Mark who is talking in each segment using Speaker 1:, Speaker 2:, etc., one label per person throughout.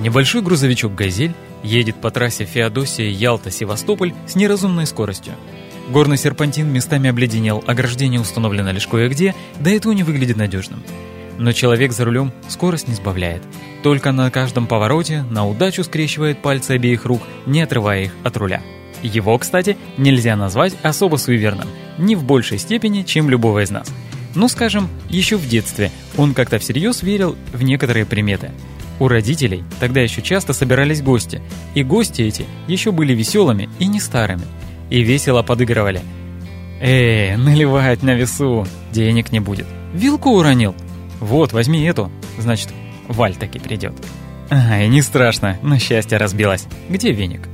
Speaker 1: Небольшой грузовичок «Газель» едет по трассе Феодосия-Ялта-Севастополь с неразумной скоростью. Горный серпантин местами обледенел, ограждение установлено лишь кое-где, да то не выглядит надежным. Но человек за рулем скорость не сбавляет. Только на каждом повороте на удачу скрещивает пальцы обеих рук, не отрывая их от руля. Его, кстати, нельзя назвать особо суеверным, ни в большей степени, чем любого из нас. Ну, скажем, еще в детстве он как-то всерьез верил в некоторые приметы. У родителей тогда еще часто собирались гости, и гости эти еще были веселыми и не старыми, и весело подыгрывали. «Эй, наливать на весу, денег не будет. Вилку уронил? Вот, возьми эту, значит, Валь таки придет». Ай, не страшно, на счастье разбилась. Где веник?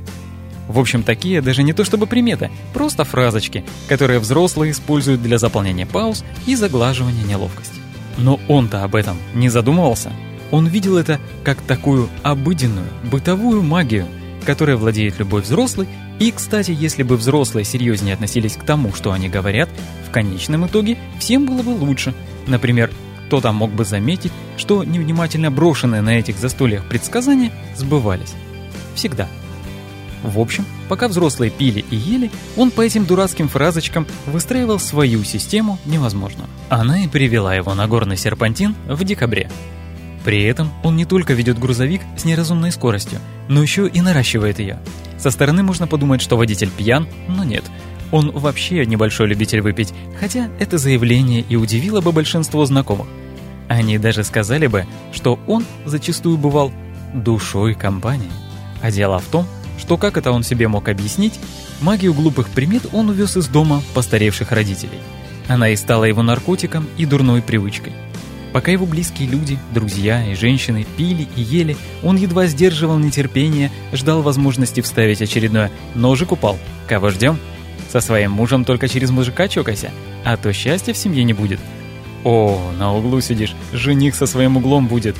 Speaker 1: В общем, такие даже не то чтобы приметы, просто фразочки, которые взрослые используют для заполнения пауз и заглаживания неловкости. Но он-то об этом не задумывался. Он видел это как такую обыденную, бытовую магию, которой владеет любой взрослый, и, кстати, если бы взрослые серьезнее относились к тому, что они говорят, в конечном итоге всем было бы лучше. Например, кто-то мог бы заметить, что невнимательно брошенные на этих застольях предсказания сбывались. Всегда. В общем, пока взрослые пили и ели, он по этим дурацким фразочкам выстраивал свою систему невозможного. Она и привела его на горный серпантин в декабре. При этом он не только ведет грузовик с неразумной скоростью, но еще и наращивает ее. Со стороны можно подумать, что водитель пьян, но нет. Он вообще небольшой любитель выпить, хотя это заявление и удивило бы большинство знакомых. Они даже сказали бы, что он зачастую бывал душой компании. А дело в том, что как это он себе мог объяснить, магию глупых примет он увез из дома постаревших родителей. Она и стала его наркотиком и дурной привычкой. Пока его близкие люди, друзья и женщины пили и ели, он едва сдерживал нетерпение, ждал возможности вставить очередное «ножик упал». Кого ждем? Со своим мужем только через мужика чокайся, а то счастья в семье не будет. О, на углу сидишь, жених со своим углом будет.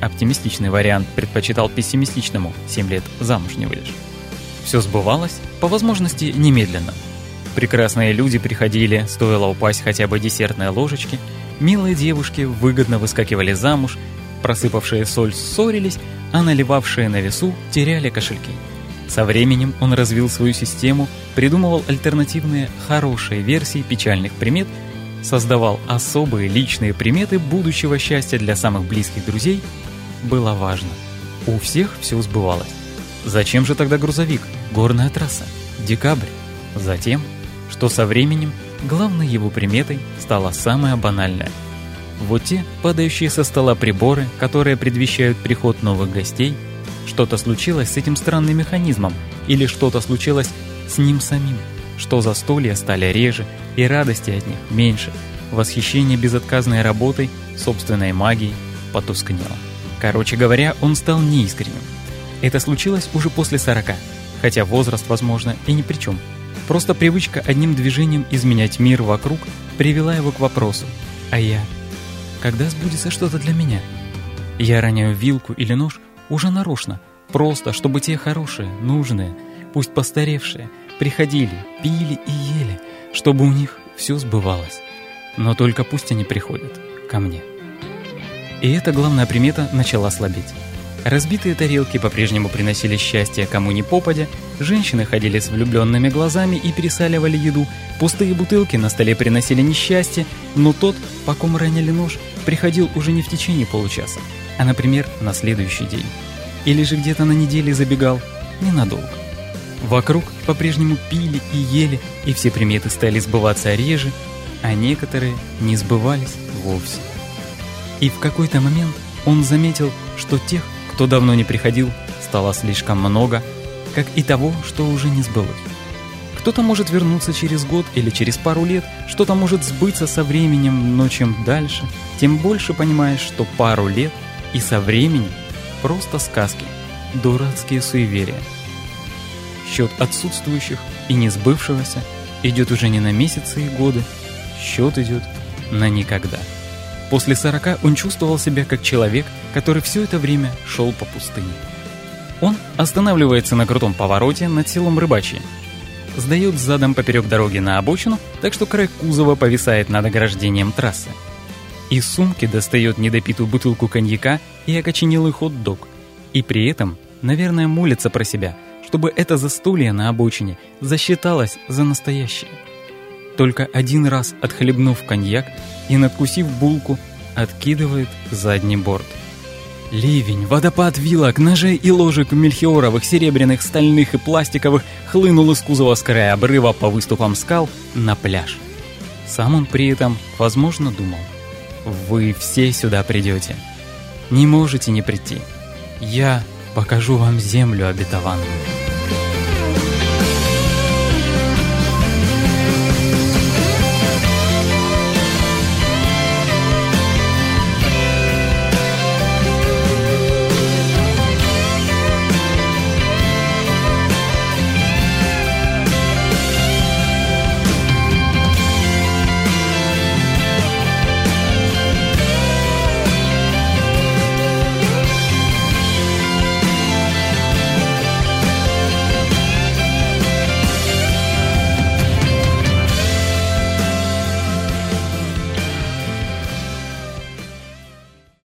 Speaker 1: Оптимистичный вариант предпочитал пессимистичному, 7 лет замуж не выйдешь. Все сбывалось, по возможности, немедленно. Прекрасные люди приходили, стоило упасть хотя бы десертной ложечки, милые девушки выгодно выскакивали замуж, просыпавшие соль ссорились, а наливавшие на весу теряли кошельки. Со временем он развил свою систему, придумывал альтернативные хорошие версии печальных примет, создавал особые личные приметы будущего счастья для самых близких друзей было важно. У всех все сбывалось. Зачем же тогда грузовик, горная трасса, декабрь? Затем, что со временем главной его приметой стала самая банальная. Вот те падающие со стола приборы, которые предвещают приход новых гостей, что-то случилось с этим странным механизмом или что-то случилось с ним самим, что застолья стали реже и радости от них меньше, восхищение безотказной работой, собственной магией потускнело. Короче говоря, он стал неискренним. Это случилось уже после 40, хотя возраст, возможно, и ни при чем. Просто привычка одним движением изменять мир вокруг привела его к вопросу «А я? Когда сбудется что-то для меня?» Я роняю вилку или нож уже нарочно, просто чтобы те хорошие, нужные, пусть постаревшие, приходили, пили и ели, чтобы у них все сбывалось. Но только пусть они приходят ко мне. И эта главная примета начала слабеть. Разбитые тарелки по-прежнему приносили счастье кому ни попадя, женщины ходили с влюбленными глазами и пересаливали еду, пустые бутылки на столе приносили несчастье, но тот, по ком ранили нож, приходил уже не в течение получаса, а, например, на следующий день. Или же где-то на неделе забегал ненадолго. Вокруг по-прежнему пили и ели, и все приметы стали сбываться реже, а некоторые не сбывались вовсе. И в какой-то момент он заметил, что тех, кто давно не приходил, стало слишком много, как и того, что уже не сбылось. Кто-то может вернуться через год или через пару лет, что-то может сбыться со временем, но чем дальше, тем больше понимаешь, что пару лет и со временем просто сказки, дурацкие суеверия. Счет отсутствующих и не сбывшегося идет уже не на месяцы и годы, счет идет на никогда. После 40 он чувствовал себя как человек, который все это время шел по пустыне. Он останавливается на крутом повороте над селом Рыбачье. Сдает задом поперек дороги на обочину, так что край кузова повисает над ограждением трассы. Из сумки достает недопитую бутылку коньяка и окоченелый хот-дог. И при этом, наверное, молится про себя, чтобы это застолье на обочине засчиталось за настоящее. Только один раз отхлебнув коньяк и надкусив булку, откидывает задний борт. Ливень, водопад вилок, ножей и ложек мельхиоровых, серебряных, стальных и пластиковых хлынул из кузова с края обрыва по выступам скал на пляж. Сам он при этом, возможно, думал. «Вы все сюда придете. Не можете не прийти. Я покажу вам землю обетованную».